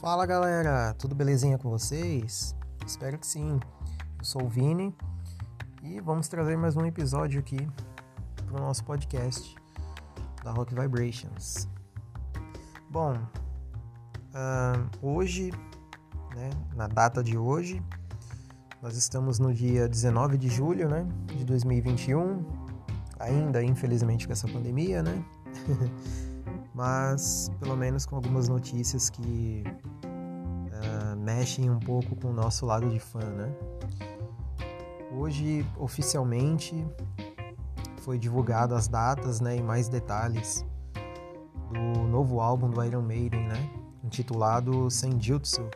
Fala galera, tudo belezinha com vocês? Espero que sim. Eu sou o Vini e vamos trazer mais um episódio aqui para o nosso podcast da Rock Vibrations. Bom, uh, hoje, né, na data de hoje, nós estamos no dia 19 de julho né, de 2021, ainda infelizmente com essa pandemia, né? mas pelo menos com algumas notícias que uh, mexem um pouco com o nosso lado de fã, né? Hoje, oficialmente, foi divulgado as datas né, e mais detalhes do novo álbum do Iron Maiden, né? Intitulado Senjutsu,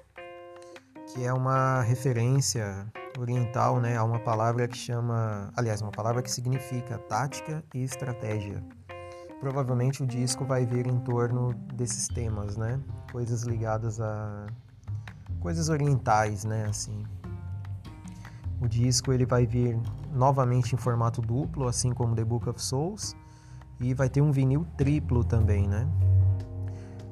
que é uma referência oriental né, a uma palavra que chama... Aliás, uma palavra que significa tática e estratégia provavelmente o disco vai vir em torno desses temas, né? Coisas ligadas a coisas orientais, né, assim. O disco ele vai vir novamente em formato duplo, assim como The Book of Souls, e vai ter um vinil triplo também, né?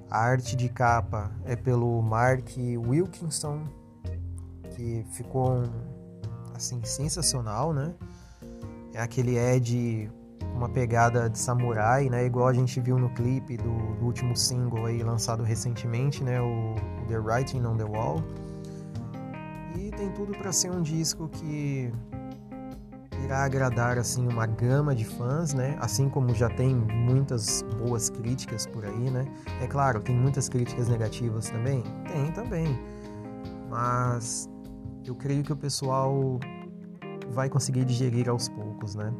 A arte de capa é pelo Mark Wilkinson, que ficou assim sensacional, né? É aquele Ed uma pegada de samurai, né? Igual a gente viu no clipe do, do último single aí lançado recentemente, né? O, o The Writing on the Wall. E tem tudo para ser um disco que irá agradar assim uma gama de fãs, né? Assim como já tem muitas boas críticas por aí, né? É claro, tem muitas críticas negativas também, tem também, mas eu creio que o pessoal vai conseguir digerir aos poucos, né?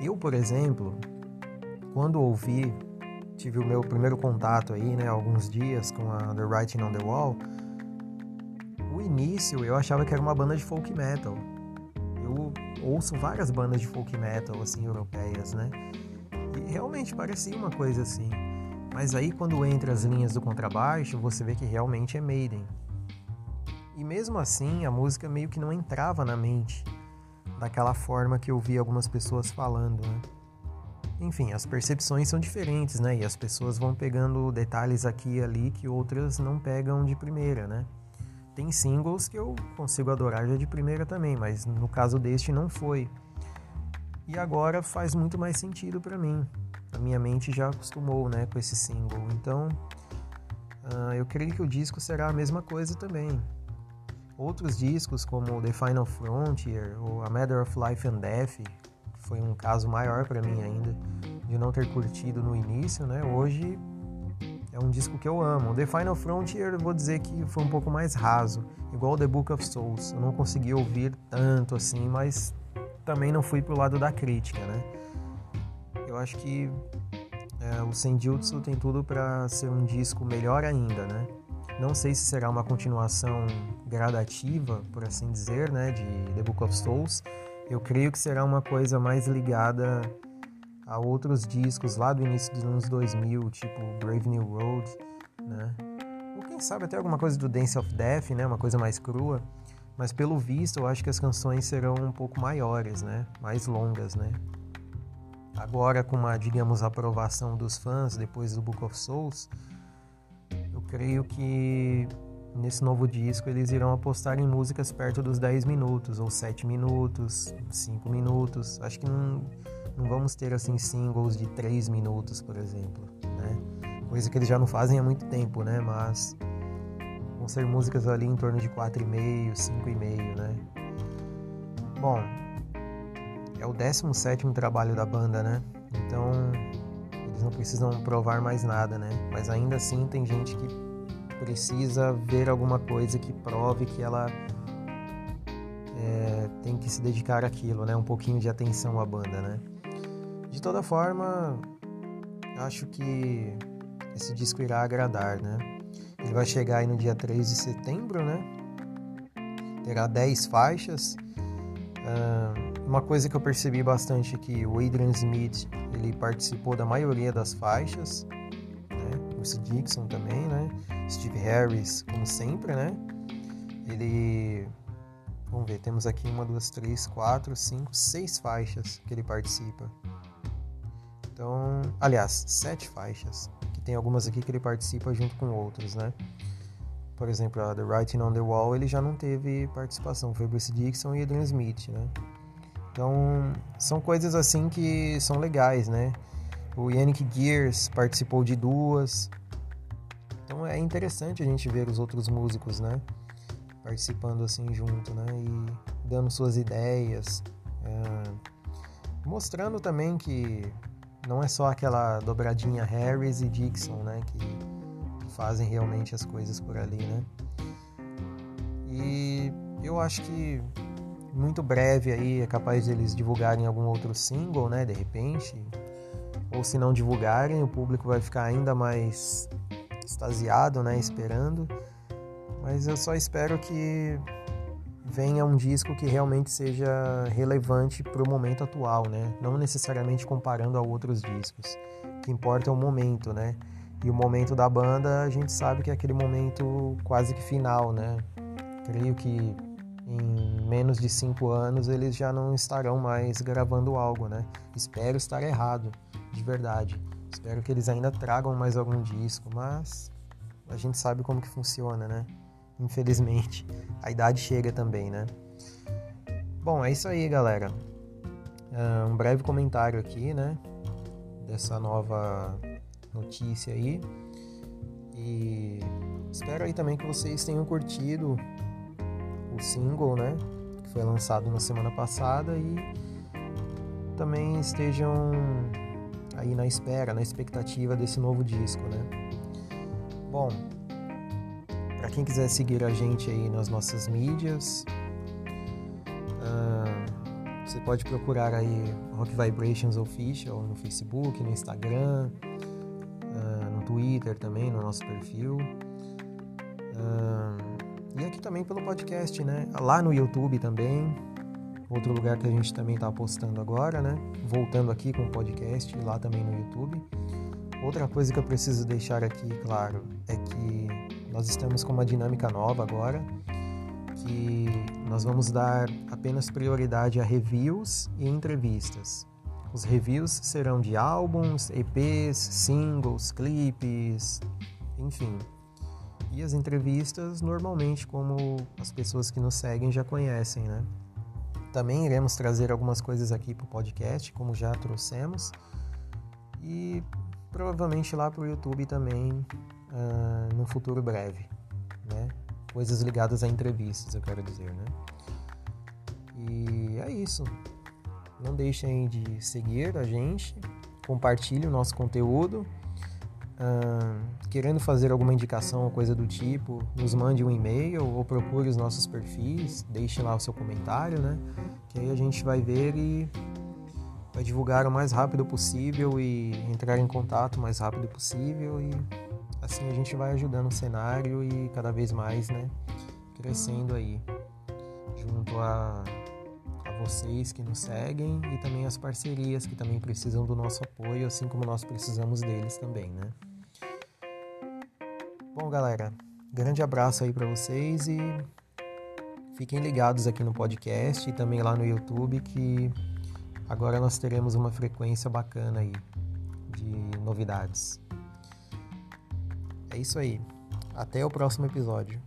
Eu, por exemplo, quando ouvi, tive o meu primeiro contato aí, né, alguns dias com a The Writing on the Wall, o início eu achava que era uma banda de folk metal. Eu ouço várias bandas de folk metal, assim, europeias, né? E realmente parecia uma coisa assim. Mas aí quando entra as linhas do contrabaixo, você vê que realmente é Maiden. E mesmo assim, a música meio que não entrava na mente daquela forma que eu vi algumas pessoas falando, né? Enfim, as percepções são diferentes, né? E as pessoas vão pegando detalhes aqui e ali que outras não pegam de primeira, né? Tem singles que eu consigo adorar já de primeira também, mas no caso deste não foi. E agora faz muito mais sentido para mim. A minha mente já acostumou, né, com esse single. Então, uh, eu creio que o disco será a mesma coisa também. Outros discos, como The Final Frontier ou A Matter of Life and Death, foi um caso maior para mim ainda, de não ter curtido no início, né? Hoje é um disco que eu amo. The Final Frontier, vou dizer que foi um pouco mais raso, igual The Book of Souls. Eu não consegui ouvir tanto assim, mas também não fui pro lado da crítica, né? Eu acho que é, o Senjutsu tem tudo para ser um disco melhor ainda, né? Não sei se será uma continuação gradativa, por assim dizer, né, de The Book of Souls. Eu creio que será uma coisa mais ligada a outros discos lá do início dos anos 2000, tipo Brave New Road, né? Ou quem sabe até alguma coisa do Dance of Death, né, uma coisa mais crua. Mas pelo visto, eu acho que as canções serão um pouco maiores, né, mais longas, né? Agora com uma, digamos, aprovação dos fãs depois do Book of Souls, creio que nesse novo disco eles irão apostar em músicas perto dos 10 minutos, ou 7 minutos, 5 minutos. Acho que não, não vamos ter assim singles de 3 minutos, por exemplo, né? Coisa que eles já não fazem há muito tempo, né? Mas vão ser músicas ali em torno de 4,5, 5,5, né? Bom, é o 17 trabalho da banda, né? Então eles não precisam provar mais nada, né? Mas ainda assim tem gente que precisa ver alguma coisa que prove que ela é, tem que se dedicar àquilo, né? Um pouquinho de atenção à banda, né? De toda forma, acho que esse disco irá agradar, né? Ele vai chegar aí no dia 3 de setembro, né? Terá 10 faixas. Uma coisa que eu percebi bastante é que o Adrian Smith ele participou da maioria das faixas, né? Bruce Dixon também, né? Steve Harris, como sempre, né? Ele. Vamos ver, temos aqui uma, duas, três, quatro, cinco, seis faixas que ele participa. Então, aliás, sete faixas, que tem algumas aqui que ele participa junto com outros, né? Por exemplo, a The Writing on the Wall, ele já não teve participação, foi Bruce Dixon e Adrian Smith, né? Então, são coisas assim que são legais, né? O Yannick Gears participou de duas. Então é interessante a gente ver os outros músicos, né? Participando assim junto, né? E dando suas ideias. É... Mostrando também que não é só aquela dobradinha Harris e Dixon, né? Que fazem realmente as coisas por ali, né? E eu acho que muito breve aí é capaz de eles divulgarem algum outro single, né? De repente. Ou se não divulgarem, o público vai ficar ainda mais extasiado, né? Esperando. Mas eu só espero que venha um disco que realmente seja relevante para o momento atual, né? Não necessariamente comparando a outros discos. O que importa é o momento, né? E o momento da banda, a gente sabe que é aquele momento quase que final, né? Creio que em menos de cinco anos eles já não estarão mais gravando algo, né? Espero estar errado, de verdade. Espero que eles ainda tragam mais algum disco, mas a gente sabe como que funciona, né? Infelizmente, a idade chega também, né? Bom, é isso aí, galera. Uh, um breve comentário aqui, né? Dessa nova notícia aí. E espero aí também que vocês tenham curtido o single, né? Que foi lançado na semana passada e também estejam aí na espera, na expectativa desse novo disco, né? Bom, para quem quiser seguir a gente aí nas nossas mídias, uh, você pode procurar aí Rock Vibrations Official no Facebook, no Instagram, Twitter também, no nosso perfil. Uh, e aqui também pelo podcast, né? Lá no YouTube também. Outro lugar que a gente também está postando agora, né? Voltando aqui com o podcast, lá também no YouTube. Outra coisa que eu preciso deixar aqui, claro, é que nós estamos com uma dinâmica nova agora, que nós vamos dar apenas prioridade a reviews e entrevistas. Os reviews serão de álbuns, EPs, singles, clipes, enfim. E as entrevistas, normalmente, como as pessoas que nos seguem já conhecem, né? Também iremos trazer algumas coisas aqui para o podcast, como já trouxemos. E provavelmente lá para o YouTube também uh, no futuro breve, né? Coisas ligadas a entrevistas, eu quero dizer, né? E é isso. Não deixem de seguir a gente, compartilhe o nosso conteúdo. Querendo fazer alguma indicação ou coisa do tipo, nos mande um e-mail ou procure os nossos perfis, deixe lá o seu comentário, né? Que aí a gente vai ver e vai divulgar o mais rápido possível e entrar em contato o mais rápido possível e Assim a gente vai ajudando o cenário e cada vez mais, né, crescendo aí, junto a vocês que nos seguem e também as parcerias que também precisam do nosso apoio, assim como nós precisamos deles também, né. Bom, galera, grande abraço aí para vocês e fiquem ligados aqui no podcast e também lá no YouTube que agora nós teremos uma frequência bacana aí de novidades. É isso aí. Até o próximo episódio.